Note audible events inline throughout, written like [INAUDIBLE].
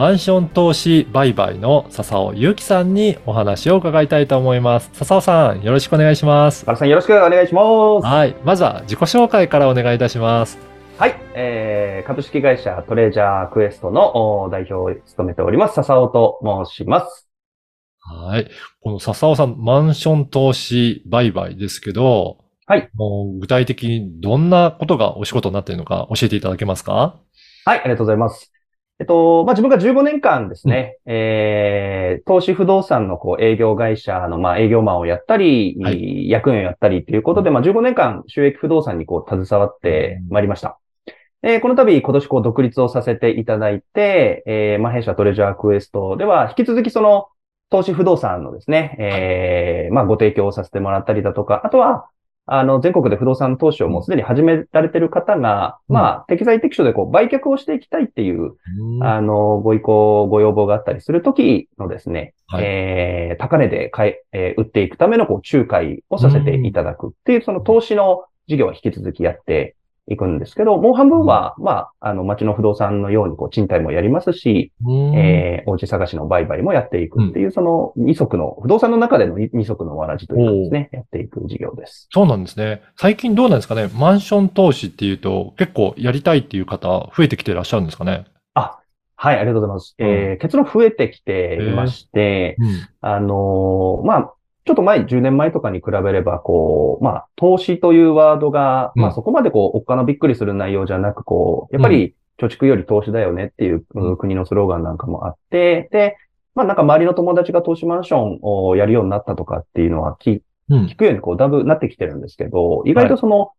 マンション投資売買の笹尾祐樹さんにお話を伺いたいと思います。笹尾さん、よろしくお願いします。原さんよろしくお願いします。はい。まずは自己紹介からお願いいたします。はい、えー、株式会社トレジャークエストのお代表を務めております、笹尾と申します。はい。この笹尾さん、マンション投資売買ですけど、はい。もう具体的にどんなことがお仕事になっているのか教えていただけますか？はい、ありがとうございます。えっと、まあ、自分が15年間ですね、えー、投資不動産のこう営業会社の、まあ、営業マンをやったり、は役員をやったりということで、まあ、15年間収益不動産にこう携わってまいりました。えーこの度、今年こう独立をさせていただいて、えーまあ、弊社トレジャークエストでは、引き続きその、投資不動産のですね、えーまあ、ご提供をさせてもらったりだとか、あとは、あの、全国で不動産投資をもうすでに始められている方が、うん。まあ、適材適所でこう、売却をしていきたいっていう、あの、ご意向、ご要望があったりするときのですね、はい。えー高値で買い、えー売っていくためのこう仲介をさせていただくっていう、その投資の事業は引き続きやっていくんですけど、もう半分は、まあ、あの、町の不動産のようにこう、賃貸もやりますし、うんえーお家探しの売買もやっていくっていう、その二足の、不動産の中での二二足のわらじというかですね、やっていく事業です。そうなんですね。最近どうなんですかね？マンション投資っていうと結構やりたいっていう方増えてきてらっしゃるんですかね？あ、はい、ありがとうございます。えー結論増えてきていまして、うん。あのーまあ、ちょっと前、10年前とかに比べれば、こう、まあ、投資というワードが、うん。まあ、そこまでこう、おっかのびっくりする内容じゃなく、こう、やっぱり、貯蓄より投資だよねっていう、うん。うん国のスローガンなんかもあって、で、まあ、なんか周りの友達が投資マンションをやるようになったとかっていうのは聞うん。聞。くようにこう、だいぶなってきてるんですけど、意外とその、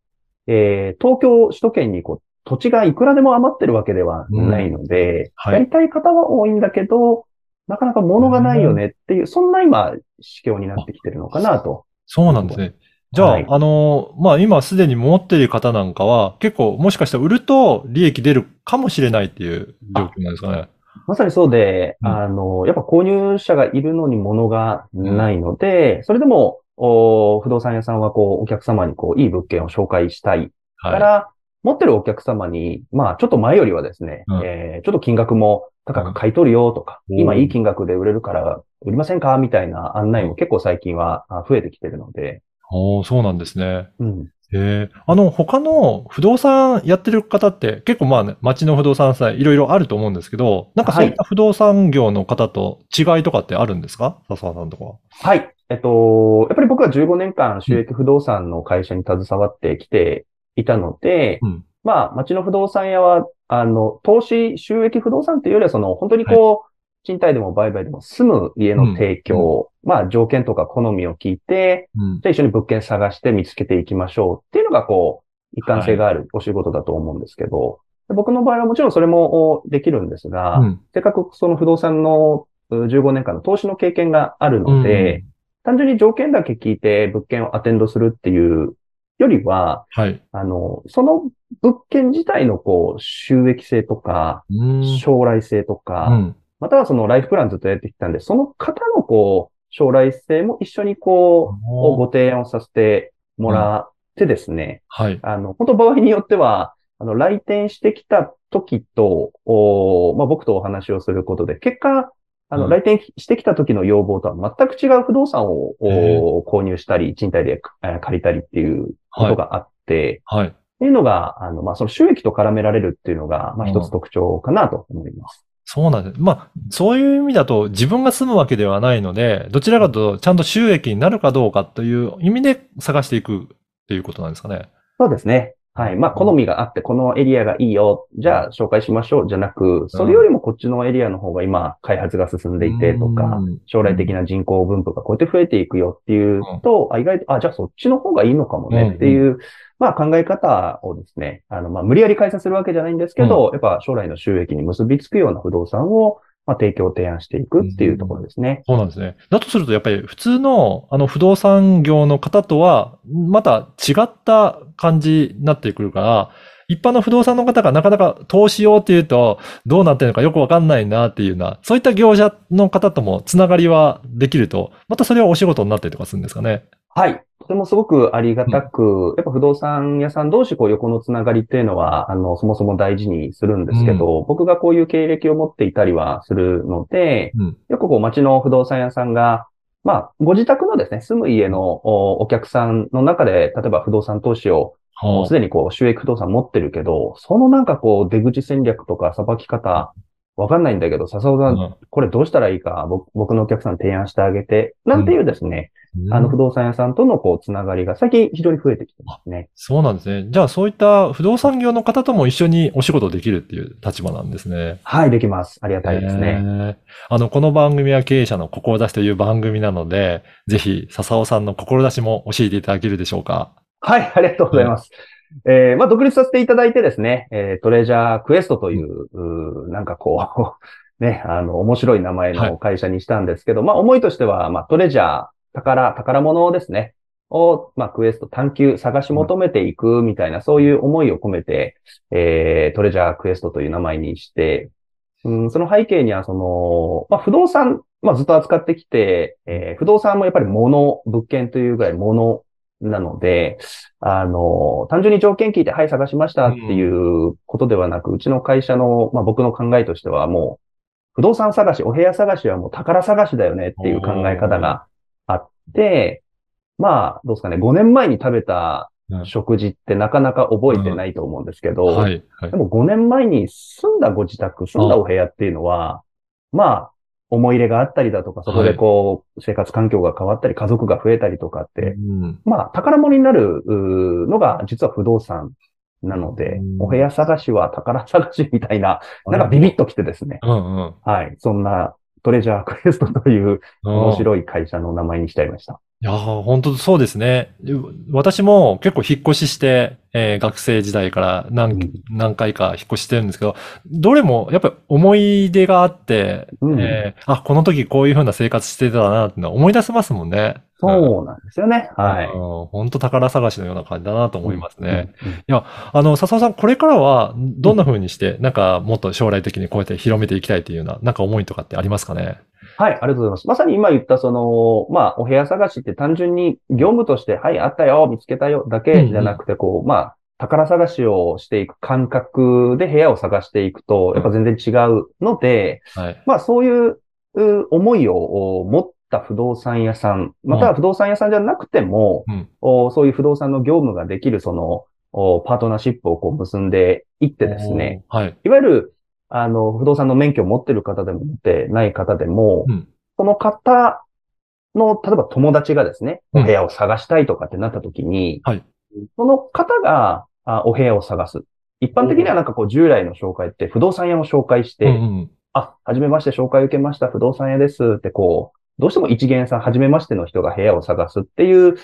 えー東京首都圏にこう、土地がいくらでも余ってるわけではないので、はい。やりたい方は多いんだけど、なかなか物がないよねっていう、そんな今、市況になってきてるのかなと。そうなんですね。じゃあ、はいあの、まあ、今すでに持っている方なんかは結構もしかしたら売ると利益出るかもしれないっていう状況なんですかね。まさにそうで、うんあの、やっぱ購入者がいるのに物がないので、それでも、お不動産屋さんはこう、お客様にこう、いい物件を紹介したいかはい。ら、持ってるお客様に、まあ、ちょっと前よりはですね、うんえーちょっと金額も高く買い取るよとか、うん今いい金額で売れるから売りませんか？みたいな案内も結構最近はあ増えてきてるので、おーそうなんですね。うん。へえ。あの、他の不動産やってる方って結構まあね、町の不動産さんいろいろあると思うんですけど、なんかそういった不動産業の方と違いとかってあるんですか？笹川さんとかは。はい。えっと、やっぱり僕は15年間収益不動産の会社に携わってきていたので、うんまあ、町の不動産屋は、あの、投資、収益不動産っていうよりは、その、本当にこう、賃貸でも売買でも住む家の提供、まあ、条件とか好みを聞いて、うん。じゃあ一緒に物件探して見つけていきましょうっていうのが、こう、一貫性があるお仕事だと思うんですけど、で僕の場合はもちろんそれもおできるんですが、うん。せっかくその不動産のう15年間の投資の経験があるので、単純に条件だけ聞いて物件をアテンドするっていうよりは、はい。あの、その物件自体のこう、収益性とか、うん。将来性とか、うん。またはそのライフプランずっとやってきたんで、その方のこう、将来性も一緒にこう、ご提案をさせてもらってですね、はい。あの、本当場合によっては、あの、来店してきた時と、おまあ、僕とお話をすることで、結果、あの、うん来店してきた時の要望とは全く違う不動産を購入したり、賃貸でえー借りたりっていうことがあって、はい。っていうのが、あの、まあ、その収益と絡められるっていうのが、まあ、うん一つ特徴かなと思います。そうなんです。まあ、そういう意味だと自分が住むわけではないので、どちらかというとちゃんと収益になるかどうかという意味で探していくっていうことなんですかね。そうですね。はい。まあ、好みがあって、このエリアがいいよ。じゃあ、紹介しましょう。じゃなく、それよりもこっちのエリアの方が今、開発が進んでいてとか、うん将来的な人口分布がこうやって増えていくよっていうと、あ、意外と、あ、じゃあそっちの方がいいのかもねっていう、まあ考え方をですね、あの、まあ無理やり開催するわけじゃないんですけど、やっぱ将来の収益に結びつくような不動産をまあ、提供提案していくっていうところですね。そうなんですね。だとすると、やっぱり普通の、あの、不動産業の方とは、また違った感じになってくるから、一般の不動産の方がなかなか投資用っていうと、どうなってるのかよくわかんないなっていうような、そういった業者の方ともつながりはできると、またそれはお仕事になったりとかするんですかね。はい。とてもすごくありがたく、やっぱ不動産屋さん同士こう横のつながりっていうのは、あの、そもそも大事にするんですけど、僕がこういう経歴を持っていたりはするので、うん。よくこう街の不動産屋さんが、まあ、ご自宅のですね、住む家のおお客さんの中で、例えば不動産投資をもうすでにこう収益不動産持ってるけど、そのなんかこう出口戦略とかさばき方、わかんないんだけど、笹尾さん、うん。これどうしたらいいか、僕僕のお客さんに提案してあげて、なんていうですね、うんあの不動産屋さんとのこうつながりが最近非常に増えてきてますね。そうなんですね。じゃあそういった不動産業の方とも一緒にお仕事できるっていう立場なんですね。はい、できます。ありがたいですね。あの、この番組は経営者の志という番組なので、ぜひ、笹尾さんの志も教えていただけるでしょうか？はい、ありがとうございます。えーまあ、独立させていただいてですね、えートレジャークエストという、うーなんかこう、[LAUGHS] ね、あの、面白い名前の会社にしたんですけど、まあ、思いとしては、まあ、トレジャー、宝、宝物ですね、を、まあ、クエスト探求、探し求めていくみたいな、そういう思いを込めて、えートレジャークエストという名前にして、うん、その背景には、その、まあ、不動産、まあ、ずっと扱ってきて、えー不動産もやっぱり物、物件というぐらい物なので、あの、単純に条件聞いて、はい、探しましたっていうことではなく、うちの会社の、まあ、僕の考えとしては、もう、不動産探し、お部屋探しはもう宝探しだよねっていう考え方があって、まあ、どうですかね、5年前に食べたうん食事ってなかなか覚えてないと思うんですけど、はい。はいで。も5年前に住んだご自宅、住んだお部屋っていうのは、まあ、思い入れがあったりだとか、そこでこう、生活環境が変わったり、家族が増えたりとかって、うんまあ、宝物になるのが実は不動産なのでうん、お部屋探しは宝探しみたいな、なんかビビッときてですね。うんうん。はい。そんなトレジャークエストという面い。白い会社の名前にしちゃいました。いやー、本当そうですね。私も結構引っ越しして、えー学生時代から何,、うん何回か引っ越ししてるんですけど、どれもやっぱり思い出があって、うんえーあ、この時こういう風な生活してたなって思い出せますもんね。そうなんですよね。はい。本当宝探しのような感じだなと思いますね。うん。うんあの、笹尾さん、これからはどんな風にして、なんかもっと将来的にこうやって広めていきたいというような、なんか思いとかってありますかね？はい、ありがとうございます。まさに今言った、その、まあ、お部屋探しって単純に業務として、はい、あったよ、見つけたよ、だけじゃなくて、こう、まあ、宝探しをしていく感覚で部屋を探していくと、やっぱ全然違うので、はい。まあ、そういうう思いをお持った不動産屋さん、または不動産屋さんじゃなくても、うんおそういう不動産の業務ができる、その、おパートナーシップをこう結んでいってですね。はい。いわゆる、あの、不動産の免許を持ってる方でも持ってない方でも、うん。その方の、例えば友達がですね、うん。お部屋を探したいとかってなった時に、はい。その方があお部屋を探す。一般的にはなんかこう従来の紹介って不動産屋を紹介して、うんうんあ、はじめまして紹介受けました不動産屋ですってこう、どうしても一元さん、はじめましての人が部屋を探すっていう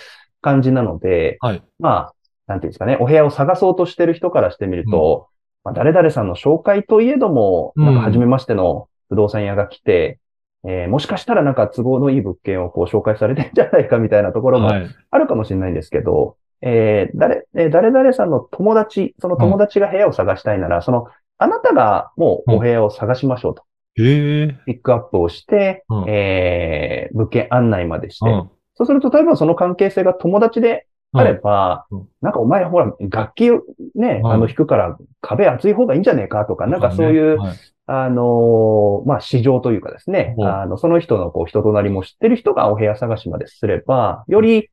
感じなので、はい。まあ、なんていうんですかね、お部屋を探そうとしてる人からしてみると、まあ、誰々さんの紹介といえども、うんなんか初めましての不動産屋が来て、えーもしかしたらなんか都合のいい物件をこう紹介されてんじゃないかみたいなところもはい。あるかもしれないんですけど、えー誰、えー誰々さんの友達、その友達が部屋を探したいなら、その、あなたがもうお部屋を探しましょうと。へえ。ピックアップをして、うんえー物件案内までして、うんそうすると、例えばその関係性が友達であれば、うん。なんかお前ほら、楽器ね、うんあの弾くから壁厚い方がいいんじゃねえかとか、なんかそういう、はい。あのーまあ、市場というかですね、うん。あの、その人のこう人となりも知ってる人がお部屋探しまですれば、より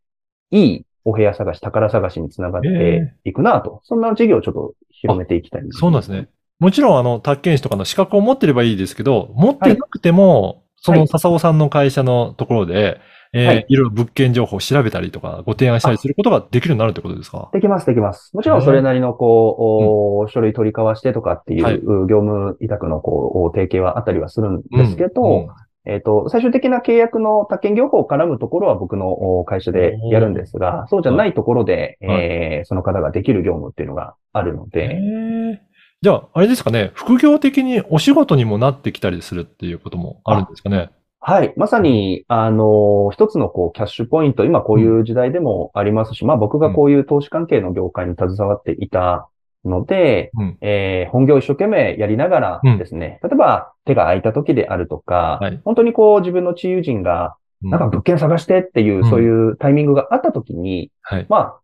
いいお部屋探し、宝探しにつながっていくなと、そんな事業をちょっと広めていきたいなそうなんですね。もちろん、あの、宅建士とかの資格を持ってればいいですけど、持ってなくても、その笹尾さんの会社のところで、えーはい。いろいろ物件情報を調べたりとか、ご提案したりすることができるようになるってことですか？できます、できます。もちろんそれなりの、こう、お書類取り交わしてとかっていう、はい。業務委託の、こう、お提携はあったりはするんですけど、うん。えっ、と、最終的な契約の宅建業法を絡むところは僕のお会社でやるんですが、そうじゃないところで、はい。えーその方ができる業務っていうのがあるのへで、ー。じゃあ、あれですかね、副業的にお仕事にもなってきたりするっていうこともあるんですかね？はい。まさに、あの、一つのこう、キャッシュポイント、今こういう時代でもありますし、まあ僕がこういう投資関係の業界に携わっていたので、うん。えー本業を一生懸命やりながらですね、例えば手が空いた時であるとか、はい。本当にこう自分の知友人が、うん。なんか物件探してっていう、うん。そういうタイミングがあった時に、はい。まあ、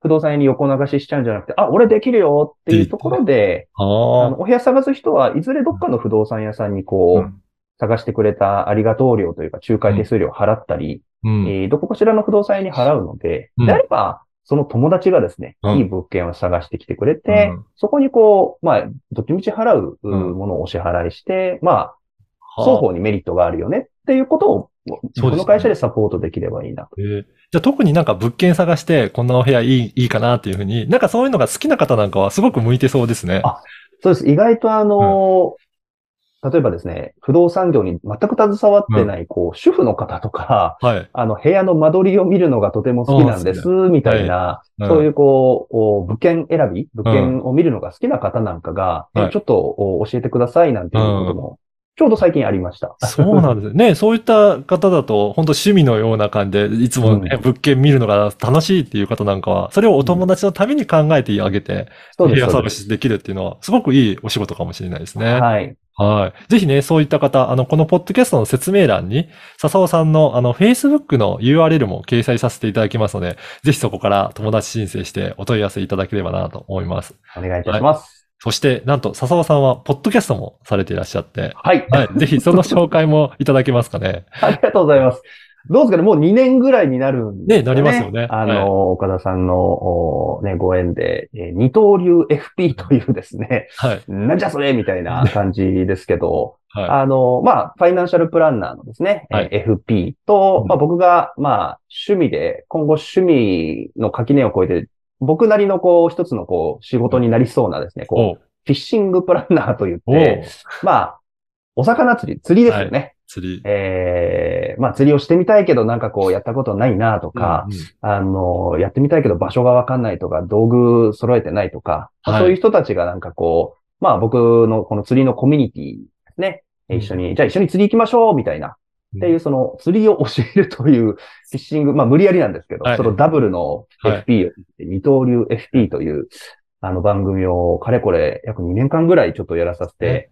不動産屋に横流ししちゃうんじゃなくて、あ、俺できるよっていうところで、ああのお部屋探す人はいずれどっかの不動産屋さんにこう、うん探してくれたありがとう料というか、仲介手数料を払ったり、あ。うん。えーどこかしらの不動産屋に払うので、うんであれば、その友達がですね、うんいい物件を探してきてくれて、うんそこにこう、まあ、どっちみち払うものをお支払いして、まあ、はあ双方にメリットがあるよねっていうことを、この会社でサポートできればいいなと。えーじゃあ特になんか物件探して、こんなお部屋いい、いいかなっていうふうに、なんかそういうのが好きな方なんかはすごく向いてそうですね。あそうです。意外とあのー例えばですね、不動産業に全く携わってない、こう、主婦の方とか、はい。あの、部屋の間取りを見るのがとても好きなんです、みたいな、うんそういうこう、お物件選び、物件を見るのが好きな方なんかが、ちょっとお教えてくださいなんていうことも、ちょうど最近ありました。そうなんですね。[LAUGHS] そういった方だと、本当趣味のような感じで、いつもね、うん物件見るのが楽しいっていう方なんかは、それをお友達のために考えてあげて、部屋サービスできるっていうのは、すごくいいお仕事かもしれないですね。はい。はい。ぜひね、そういった方、あの、このポッドキャストの説明欄に、笹尾さんの、あの、Facebook の URL も掲載させていただきますので、ぜひそこから友達申請してお問い合わせいただければなと思います。お願いいたします。そして、なんと、笹尾さんは、ポッドキャストもされていらっしゃって、はい。はい。ぜひその紹介もいただけますかね。[LAUGHS] ありがとうございます。どうですかねもう2年ぐらいになるんですかね。なりますよね。あの、はい岡田さんの、おね、ご縁で、えー二刀流 FP というですね、はい。なんじゃそれみたいな [LAUGHS] 感じですけど、はあの、まあ、ファイナンシャルプランナーのですね、はい。えー FP と、うん。まあ僕が、まあ、趣味で、今後趣味の垣根を越えて、僕なりのこう、一つのこう、仕事になりそうなですね、い。こう、フィッシングプランナーと言って、まあ、お魚釣り、釣りですよね。釣り。ええまあ釣りをしてみたいけどなんかこうやったことないなとか、うんうん。あの、やってみたいけど場所がわかんないとか、道具揃えてないとか、まあはい。そういう人たちがなんかこう、まあ僕のこの釣りのコミュニティですね、うん。一緒に、じゃあ一緒に釣り行きましょうみたいな、うん。っていうその釣りを教えるというフィッシング、まあ無理やりなんですけど、はい。そのダブルのはい。FP を、二刀流 FP という、あの番組をかれこれ約2年間ぐらいちょっとやらさせて、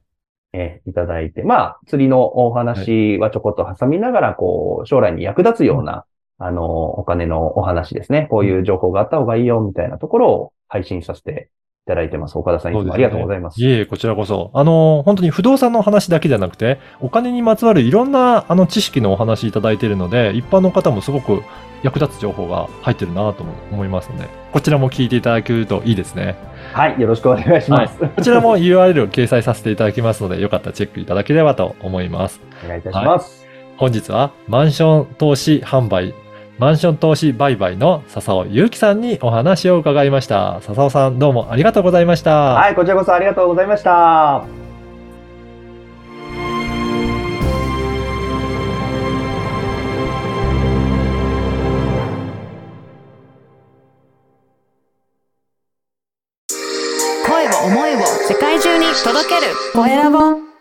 えーいただいて、まあ、釣りのお話はちょこっと挟みながら、こう、将来に役立つような、あの、お金のお話ですね。こういう情報があった方がいいよ、みたいなところを配信させていただいてます。岡田さん、いつもありがとうございます。いえいえ、こちらこそ。あの、本当に不動産の話だけじゃなくて、お金にまつわるいろんな、あの、知識のお話いただいているので、一般の方もすごく役立つ情報が入ってるなと思いますので、こちらも聞いていただけるといいですね。はい、よろしくお願いします。こちらも URL を掲載させていただきますので、よかったらチェックいただければと思います。お願いいたします。本日は、マンション投資販売、マンション投資売買の笹尾祐樹さんにお話を伺いました。笹尾さん、どうもありがとうございました。はい、こちらこそありがとうございました。声を思いを世界中に届けるコエラボ